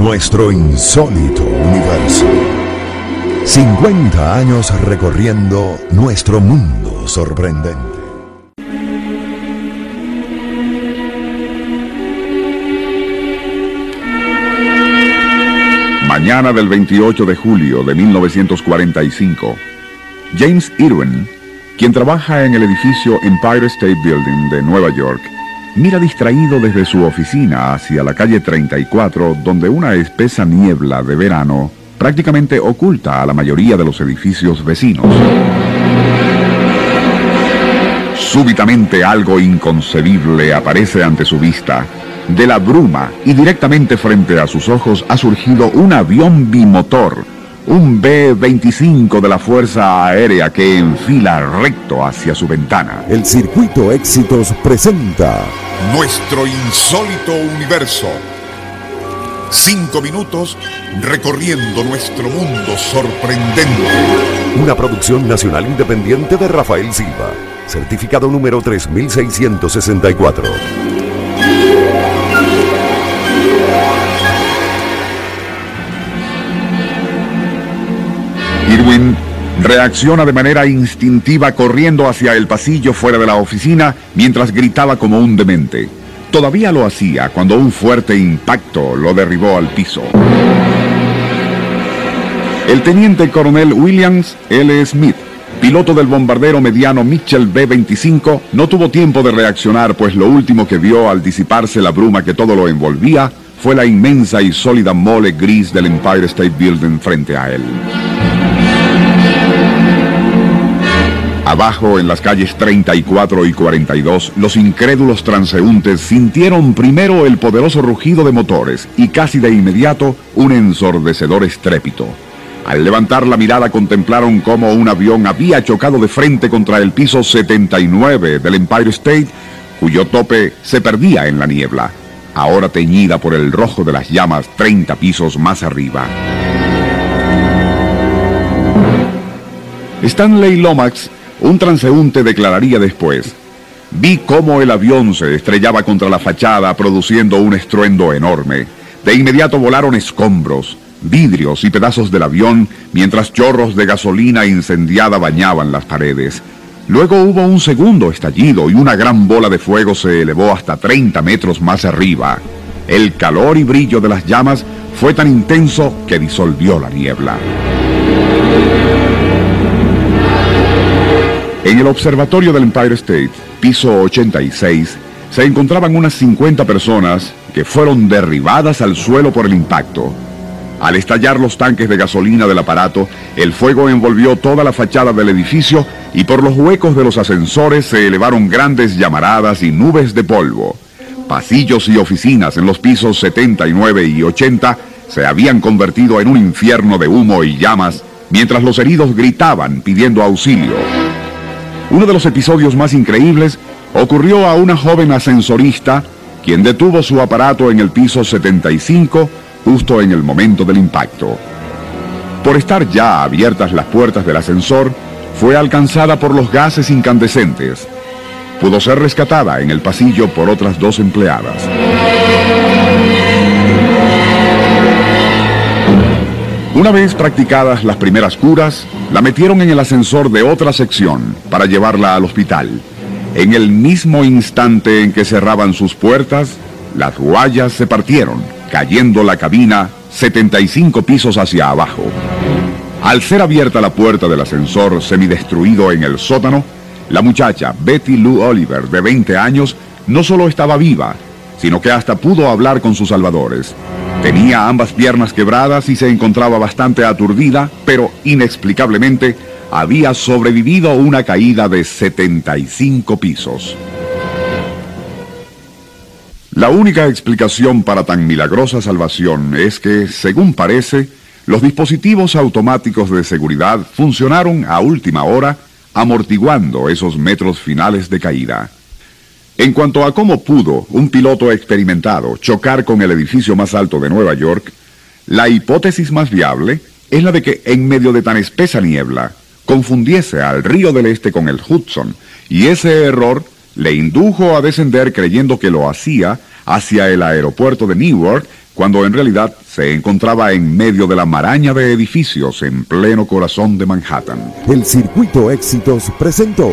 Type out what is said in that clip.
Nuestro insólito universo. 50 años recorriendo nuestro mundo sorprendente. Mañana del 28 de julio de 1945, James Irwin, quien trabaja en el edificio Empire State Building de Nueva York, mira distraído desde su oficina hacia la calle 34, donde una espesa niebla de verano prácticamente oculta a la mayoría de los edificios vecinos. Súbitamente algo inconcebible aparece ante su vista. De la bruma y directamente frente a sus ojos ha surgido un avión bimotor, un B-25 de la Fuerza Aérea que enfila recto hacia su ventana. El Circuito Éxitos presenta Nuestro insólito universo. Cinco minutos recorriendo nuestro mundo sorprendente. una producción nacional independiente de Rafael Silva, certificado número 3664. Irwin reacciona de manera instintiva corriendo hacia el pasillo fuera de la oficina mientras gritaba como un demente. Todavía lo hacía cuando un fuerte impacto lo derribó al piso. El teniente coronel Williams L. Smith, piloto del bombardero mediano Mitchell B-25, no tuvo tiempo de reaccionar, pues lo último que vio al disiparse la bruma que todo lo envolvía fue la inmensa y sólida mole gris del Empire State Building frente a él. Abajo, en las calles 34 y 42, los incrédulos transeúntes sintieron primero el poderoso rugido de motores y casi de inmediato un ensordecedor estrépito. Al levantar la mirada contemplaron cómo un avión había chocado de frente contra el piso 79 del Empire State, cuyo tope se perdía en la niebla, ahora teñida por el rojo de las llamas 30 pisos más arriba. Stanley Lomax, un transeúnte, declararía después, vi cómo el avión se estrellaba contra la fachada produciendo un estruendo enorme. De inmediato volaron escombros, vidrios y pedazos del avión mientras chorros de gasolina incendiada bañaban las paredes. Luego hubo un segundo estallido y una gran bola de fuego se elevó hasta 30 metros más arriba. El calor y brillo de las llamas fue tan intenso que disolvió la niebla. En el observatorio del Empire State, piso 86, se encontraban unas 50 personas que fueron derribadas al suelo por el impacto. Al estallar los tanques de gasolina del aparato, el fuego envolvió toda la fachada del edificio y por los huecos de los ascensores se elevaron grandes llamaradas y nubes de polvo. Pasillos y oficinas en los pisos 79 y 80 se habían convertido en un infierno de humo y llamas, mientras los heridos gritaban pidiendo auxilio. Uno de los episodios más increíbles ocurrió a una joven ascensorista quien detuvo su aparato en el piso 75 justo en el momento del impacto. Por estar ya abiertas las puertas del ascensor, fue alcanzada por los gases incandescentes. Pudo ser rescatada en el pasillo por otras dos empleadas. Una vez practicadas las primeras curas, la metieron en el ascensor de otra sección para llevarla al hospital. En el mismo instante en que cerraban sus puertas, las guayas se partieron, cayendo la cabina 75 pisos hacia abajo. Al ser abierta la puerta del ascensor semidestruido en el sótano, la muchacha Betty Lou Oliver, de 20 años, no solo estaba viva, sino que hasta pudo hablar con sus salvadores. Tenía ambas piernas quebradas y se encontraba bastante aturdida, pero inexplicablemente había sobrevivido una caída de 75 pisos. La única explicación para tan milagrosa salvación es que, según parece, los dispositivos automáticos de seguridad funcionaron a última hora, amortiguando esos metros finales de caída. En cuanto a cómo pudo un piloto experimentado chocar con el edificio más alto de Nueva York, la hipótesis más viable es la de que en medio de tan espesa niebla confundiese al río del Este con el Hudson, y ese error le indujo a descender creyendo que lo hacía hacia el aeropuerto de Newark, cuando en realidad se encontraba en medio de la maraña de edificios en pleno corazón de Manhattan. El Circuito Éxitos presentó